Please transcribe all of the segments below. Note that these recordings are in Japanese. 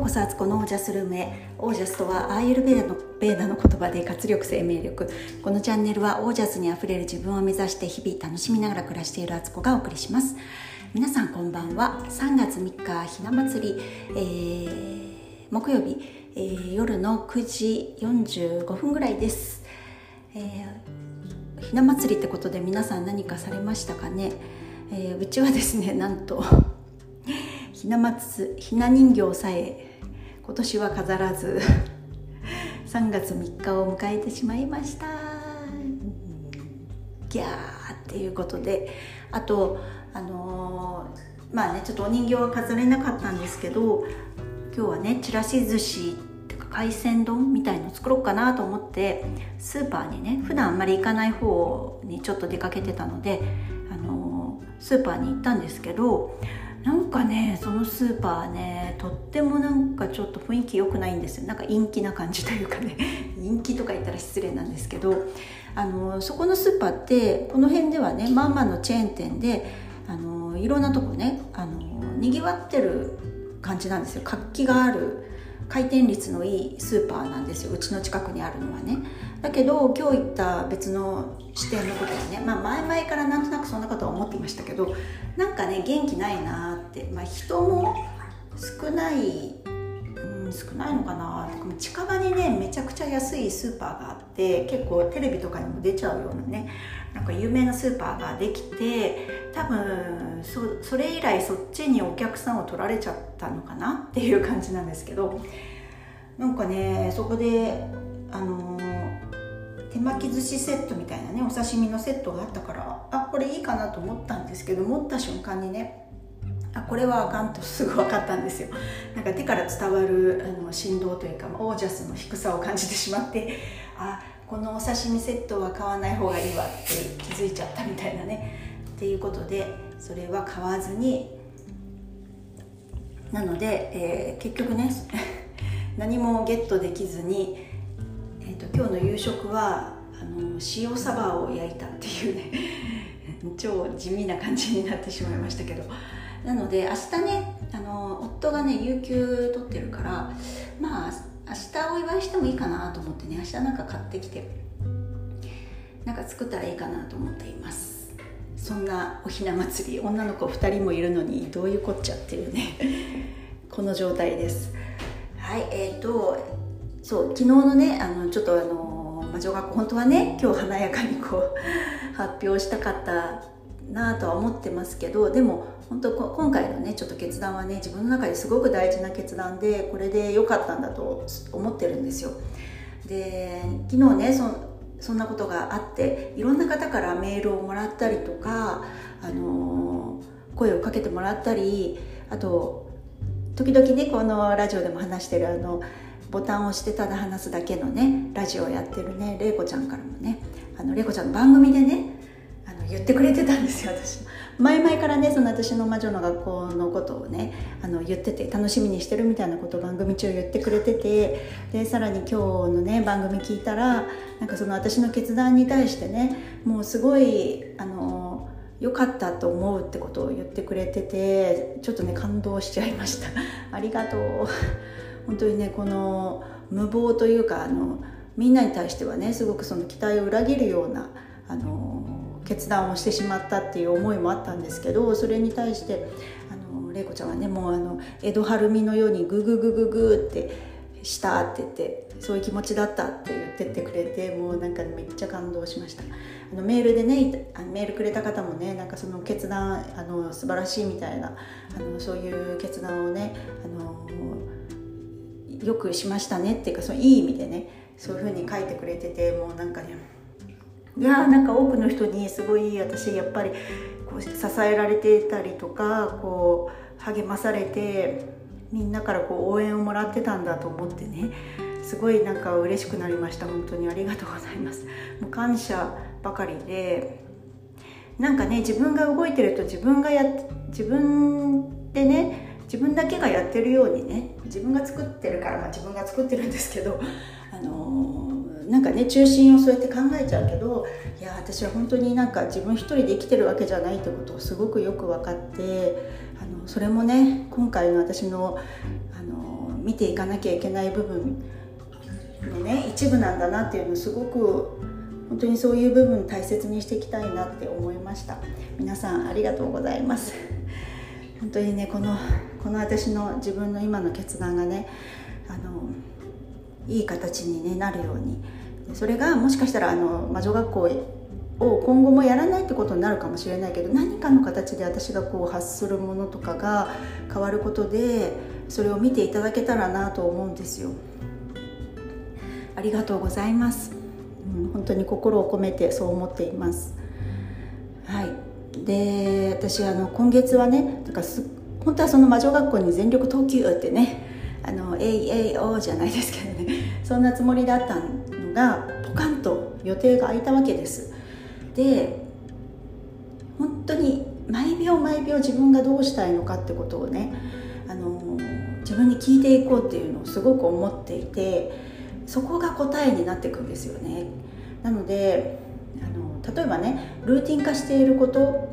こそアツコのオージャスルームへオージャスとはアーユルベーダのベーダの言葉で活力生命力。このチャンネルはオージャスにあふれる自分を目指して日々楽しみながら暮らしているアツコがお送りします。皆さんこんばんは。3月3日ひな祭り、えー、木曜日、えー、夜の9時45分ぐらいです、えー、ひな祭りってことで皆さん何かされましたかね、えうちはですねなんとひな祭ひな人形さえ今年は飾らず 3月3日を迎えてしまいました。ギャーっていうことであとあのー、まあねちょっとお人形は飾れなかったんですけど今日はねちらし寿司ってか海鮮丼みたいの作ろうかなと思ってスーパーにね普段あんまり行かない方にちょっと出かけてたので、あのー、スーパーに行ったんですけどなんかねそのスーパーねとってもなんかちょっと雰囲気良くないんですよ。なんか陰気な感じというかね。陰気とか言ったら失礼なんですけどあのそこのスーパーってこの辺ではねまあまあのチェーン店であのいろんなとこねあのにぎわってる感じなんですよ。活気がある回転率のいいスーパーなんですよ。うちの近くにあるのはね。だけど今日行った別の視点のことはね、まあ、前々からなんとなくそんなことは思っていましたけどなんかね元気ないなって、まあ、人も少ない、うん、少ないのかな近場にねめちゃくちゃ安いスーパーがあって結構テレビとかにも出ちゃうようなねなんか有名なスーパーができて多分そそれ以来そっちにお客さんを取られちゃったのかなっていう感じなんですけどなんかねそこであの手巻き寿司セットみたいなねお刺身のセットがあったからあこれいいかなと思ったんですけど持った瞬間にねあこれはあかんとすぐ分かったんですよ。なんか手から伝わるあの振動というかオージャスの低さを感じてしまってあこのお刺身セットは買わない方がいいわって気づいちゃったみたいなね。っていうことでそれは買わずになので、えー、結局ね 何もゲットできずに、と、今日の夕食はあの塩サバを焼いたっていうね 超地味な感じになってしまいましたけど。なので明日ねあの夫がね有給取ってるからまあ明日お祝いしてもいいかなと思ってね明日なんか買ってきてなんか作ったらいいかなと思っています。そんなおひな祭り女の子2人もいるのにどういうこっちゃっていうねこの状態です。はいえーとそう昨日のねあのちょっとあの魔女学校本当はね今日華やかにこう 発表したかったなとは思ってますけどでも本当今回のねちょっと決断はね自分の中ですごく大事な決断でこれで良かったんだと思ってるんですよ。で昨日ねそそんなことがあっていろんな方からメールをもらったりとか、あの声をかけてもらったりあと時々ねこのラジオでも話してるあのボタンを押してただ話すだけのねラジオをやってるね玲子ちゃんからもねあの玲子ちゃんの番組でねあの言ってくれてたんですよ私。前々からねその私の魔女の学校のことをねあの言ってて楽しみにしてるみたいなことを番組中言ってくれててでさらに今日のね番組聞いたらなんかその私の決断に対してねもうすごいあの良かったと思うってことを言ってくれててちょっとね感動しちゃいました。ありがとう。本当にねこの無謀というかあのみんなに対してはねすごくその期待を裏切るようなあの決断をしてしまったっていう思いもあったんですけどそれに対してあの玲子ちゃんはねもうあの江戸晴美のようにグググググってしたって言ってそういう気持ちだったって言ってってくれてもうなんかめっちゃ感動しました。あのメールでねメールくれた方もねなんかその決断あの素晴らしいみたいなあのそういう決断をねあのよくしましたねっていうかそのいい意味でねそういうふうに書いてくれててもうなんかねいやなんか多くの人にすごい私やっぱりこう支えられてたりとかこう励まされてみんなからこう応援をもらってたんだと思ってねすごいなんか嬉しくなりました。本当にありがとうございます。もう感謝ばかりでなんかね自分が動いてると自分がや自分でね自分だけがやってるようにね自分が作ってるから、まあ、自分が作ってるんですけどあのーなんかね中心をそうやって考えちゃうけどいや私は本当になんか自分一人で生きてるわけじゃないってことをすごくよく分かってあのそれもね今回の私のあの見ていかなきゃいけない部分のね一部なんだなっていうのをすごく本当にそういう部分大切にしていきたいなって思いました。皆さんありがとうございます。本当にねこのこの私の自分の今の決断がねあのいい形に、ね、なるようにそれがもしかしたらあの魔女学校を今後もやらないってことになるかもしれないけど何かの形で私がこう発するものとかが変わることでそれを見ていただけたらなと思うんですよ。ありがとうございます、うん、本当に心を込めてそう思っています。はいで私あの今月はねだからす本当はその魔女学校に全力投球ってねあの AAO じゃないですけどねそんなつもりだったのがポカンと予定が空いたわけです。で本当に毎秒毎秒自分がどうしたいのかってことをねあの自分に聞いていこうっていうのをすごく思っていてそこが答えになっていくんですよね。なので例えばねルーティン化していること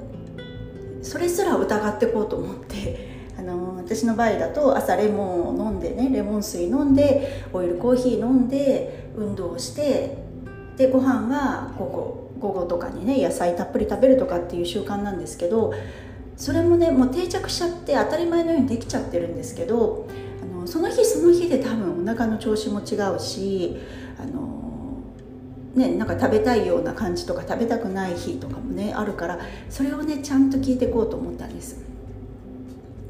それすら疑ってこうと思って あの私の場合だと朝レモンを飲んでねレモン水飲んでオイルコーヒー飲んで運動してでご飯は午後午後とかにね野菜たっぷり食べるとかっていう習慣なんですけどそれもねもう定着しちゃって当たり前のようにできちゃってるんですけどあのその日その日で多分お腹の調子も違うしあのねなんか食べたいような感じとか食べたくない日とかもねあるからそれをねちゃんと聞いていこうと思ったんです。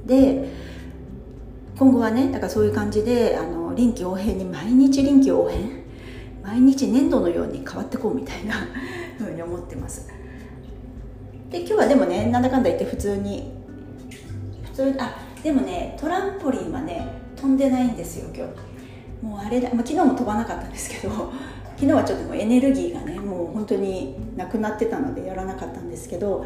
で今後はねだからそういう感じであの臨機応変に毎日臨機応変毎日粘土のように変わってこうみたいな ふうに思ってますで今日はでもねなんだかんだ言って普通に普通にあでもねトランポリンはね飛んでないんですよ今日もうあれだ、まあ、昨日も飛ばなかったんですけど昨日はちょっともうエネルギーがねもう本当になくなってたのでやらなかったんですけど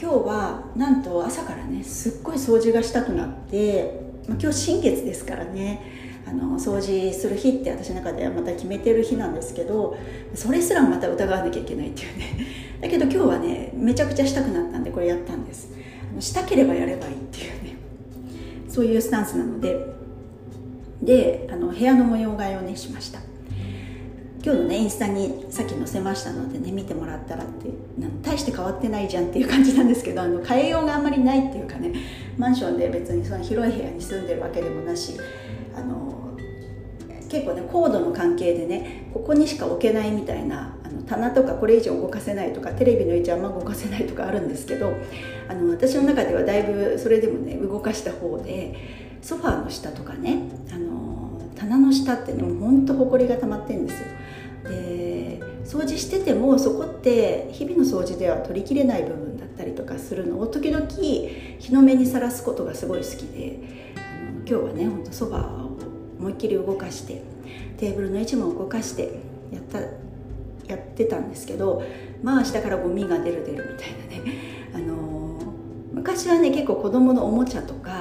今日はなんと朝からねすっごい掃除がしたくなって、今日新月ですからねあの掃除する日って私の中ではまた決めてる日なんですけどそれすらまた疑わなきゃいけないっていうね。だけど今日はねめちゃくちゃしたくなったんでこれやったんです。したければやればいいっていうね。そういうスタンスなので。であの部屋の模様替えをねしました。今日のねインスタにさっき載せましたのでね見てもらったらって大して変わってないじゃんっていう感じなんですけどあの変えようがあんまりないっていうかねマンションで別にその広い部屋に住んでるわけでもなしあの結構ね高度の関係でねここにしか置けないみたいなあの棚とかこれ以上動かせないとかテレビの位置あんま動かせないとかあるんですけどあの私の中ではだいぶそれでもね動かした方でソファーの下とかねあの棚の下ってねもうほんとほこりが溜まってるんですよ。で掃除しててもそこって日々の掃除では取りきれない部分だったりとかするのを時々日の目にさらすことがすごい好きであの今日はねほんとソファーを思いっきり動かしてテーブルの位置も動かしてやったやってたんですけどまあ下からゴミが出る出るみたいなね、あの、昔はね結構子供のおもちゃとか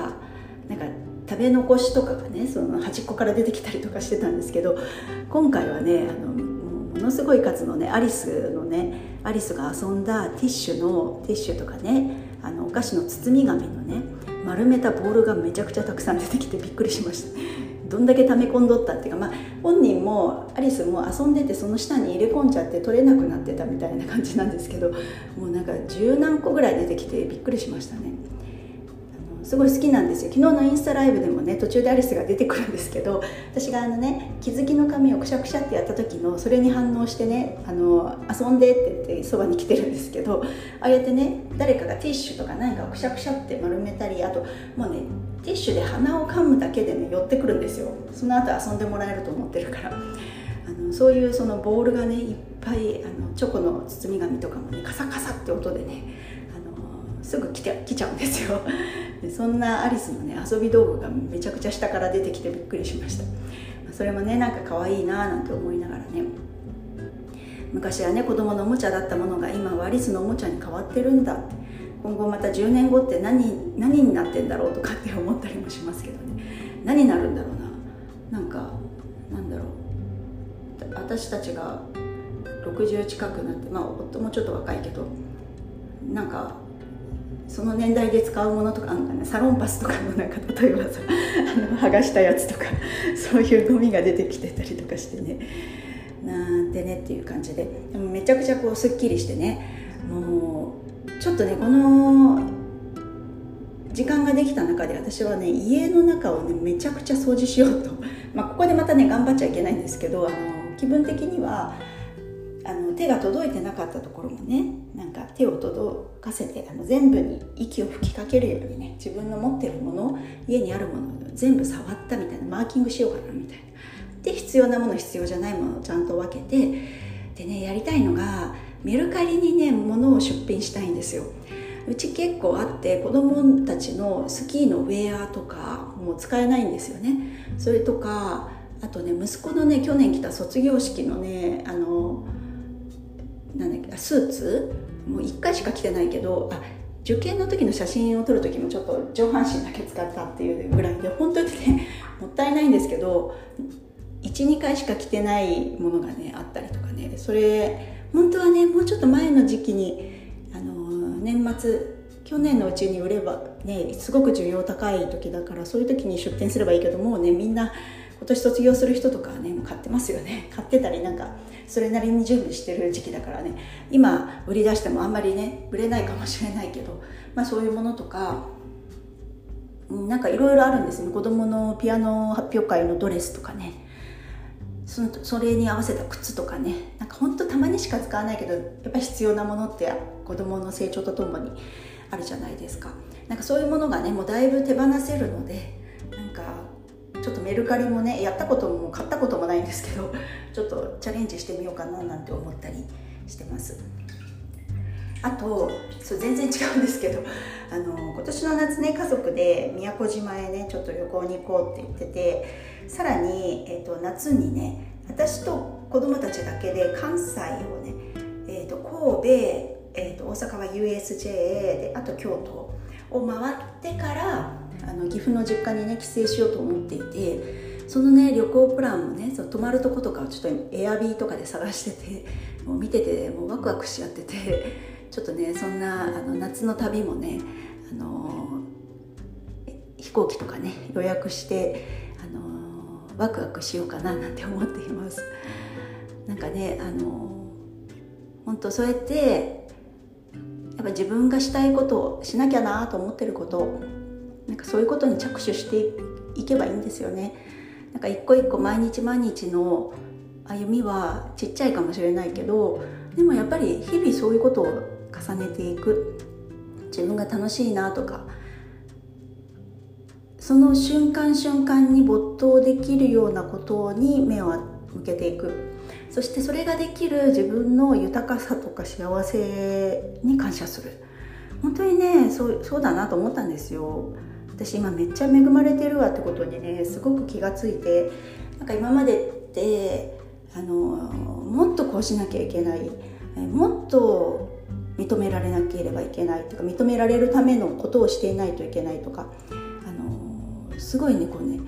食べ残しとかがねその端っこから出てきたりとかしてたんですけど今回はねあのものすごい数のねアリスのねアリスが遊んだティッシュのティッシュとかねあのお菓子の包み紙のね丸めたボールがめちゃくちゃたくさん出てきてびっくりしました。どんだけ溜め込んどったっていうか、まあ、本人もアリスも遊んでてその下に入れ込んじゃって取れなくなってたみたいな感じなんですけどもうなんか十何個ぐらい出てきてびっくりしましたね。すごい好きなんですよ。昨日のインスタライブでもね途中でアリスが出てくるんですけど私があのね気づきの紙をくしゃくしゃってやった時のそれに反応してねあの遊んでって言ってそばに来てるんですけどああやってね誰かがティッシュとか何かをくしゃくしゃって丸めたりあともうねティッシュで鼻をかむだけでね寄ってくるんですよ。その後遊んでもらえると思ってるから。あのそういうそのボールがねいっぱいあのチョコの包み紙とかもねカサカサって音でねあのすぐ来て来ちゃうんですよ。でそんなアリスのね遊び道具がめちゃくちゃ下から出てきてびっくりしました。それもねなんか可愛いなーなんて思いながらね。昔はね子供のおもちゃだったものが今はアリスのおもちゃに変わってるんだって。今後また10年後って何何になってんだろうとかって思ったりもしますけどね。何になるんだろうな。なんかなんだろう。私たちが60近くなってまあ夫もちょっと若いけどなんかその年代で使うものとかあのかなサロンパスとかのなんか例えばさあの 剥がしたやつとか そういうゴミが出てきてたりとかしてね。なんてねっていう感じで。でもめちゃくちゃこうすっきりしてね。もうちょっとねこの時間ができた中で私はね家の中をねめちゃくちゃ掃除しようと、まあ、ここでまたね頑張っちゃいけないんですけどあの気分的には手が届いてなかったところもねなんか手を届かせてあの全部に息を吹きかけるようにね自分の持ってるもの家にあるものを全部触ったみたいなマーキングしようかなみたいな。で必要なもの必要じゃないものをちゃんと分けてでねやりたいのがメルカリにね物を出品したいんですよ。うち結構あって子供たちのスキーのウェアとかもう使えないんですよね。それとかあとね息子のね去年来た卒業式のねあのなんだっけスーツ？もう1回しか着てないけどあ受験の時の写真を撮る時もちょっと上半身だけ使ったっていうぐらいで本当にね もったいないんですけど12回しか着てないものがねあったりとかね。それ本当はねもうちょっと前の時期にあの年末去年のうちに売ればねすごく需要高い時だからそういう時に出店すればいいけどもうねみんな年卒業する人とかはねもう買ってますよね。買ってたりなんかそれなりに準備してる時期だからね。今売り出してもあんまりね売れないかもしれないけど、まあ、そういうものとかなんかいろいろあるんですね。子供のピアノ発表会のドレスとかね。そのそれに合わせた靴とかね。なんかほんとたまにしか使わないけどやっぱ必要なものって子供の成長とともにあるじゃないですか。なんかそういうものがねもうだいぶ手放せるのでなんかちょっとメルカリもねやったことも買ったこともないんですけど ちょっとチャレンジしてみようかななんて思ったりしてます。あとそう全然違うんですけど あの今年の夏ね家族で宮古島へねちょっと旅行に行こうって言っててさらに、えーと、夏にね私と子供たちだけで関西をね、えーと、神戸、えーと、大阪は USJ であと京都を回ってからあの岐阜の実家にね帰省しようと思っていてそのね旅行プランもねそう泊まるとことかをちょっとエアビーとかで探してて もう見ててもうワクワクしちゃってて ちょっとねそんなあの夏の旅もねあの飛行機とかね予約してあのワクワクしようかななんて思っています。なんかねあの本当そうやってやっぱ自分がしたいことをしなきゃなと思ってることかそういうことに着手していけばいいんですよね。なんか一個一個毎日毎日の歩みはちっちゃいかもしれないけどでもやっぱり日々そういうことを重ねていく。自分が楽しいなとか。その瞬間瞬間に没頭できるようなことに目を向けていく。そしてそれができる自分の豊かさとか幸せに感謝する。本当にねそうそうだなと思ったんですよ。私今めっちゃ恵まれてるわってことにねすごく気がついてなんか今までってあのもっとこうしなきゃいけないもっと認められなければいけないとか認められるためのことをしていないといけないとか、あの、すごいねこうね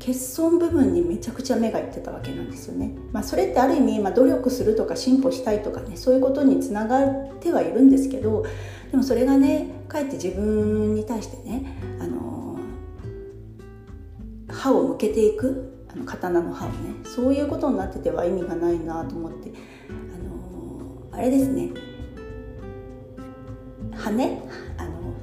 欠損部分にめちゃくちゃ目がいってたわけなんですよね。まあ、それってある意味、まあ、努力するとか進歩したいとかねそういうことにつながってはいるんですけどでもそれがねかえって自分に対してね、あのー、歯を向けていくあの刀の刃をねそういうことになってては意味がないなと思って、あのー、あれですね。羽？あの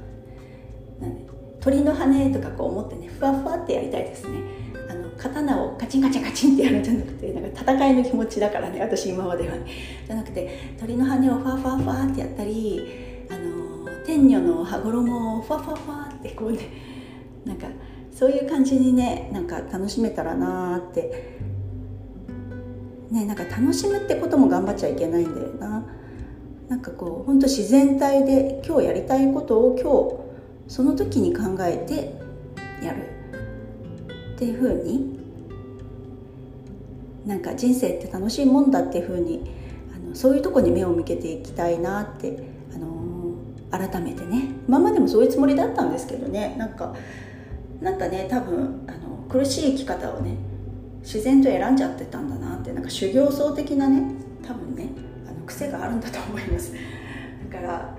鳥の羽とかこう思ってねふわふわってやりたいですね。あの刀をカチンカチンカチンってやるんじゃなくてなんか戦いの気持ちだからね私今までは。ねじゃなくて鳥の羽をふわふわふわってやったりあの天女の羽衣をふわふわふわってこうねなんかそういう感じにねなんか楽しめたらなーって。ねなんか楽しむってことも頑張っちゃいけないんだよな。なんかこう本当自然体で今日やりたいことを今日その時に考えてやる。っていうふうになんか人生って楽しいもんだっていうふうにあのそういうとこに目を向けていきたいなって、あのー、改めてね。今までもそういうつもりだったんですけどね。なんかなんかね多分あの苦しい生き方をね自然と選んじゃってたんだなってなんか修行僧的なね多分ねあの癖があるんだと思います。だから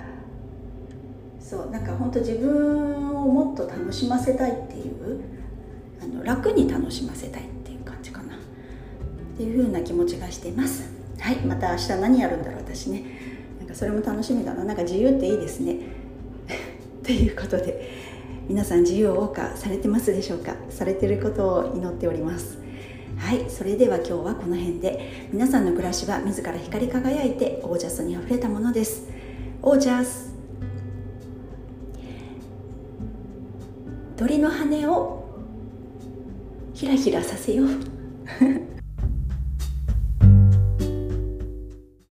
そうなんか本当自分をもっと楽しませたいっていうあの楽に楽しませたいっていう感じかな。っていう風な気持ちがしています。はいまた明日何やるんだろう私ね。なんかそれも楽しみだな。なんか自由っていいですね。ということで。皆さん自由を謳歌されてますでしょうか？されてることを祈っております。はいそれでは今日はこの辺で。皆さんの暮らしは自ら光り輝いてオージャスにあふれたものです。オージャス。鳥の羽をひらひらさせよう。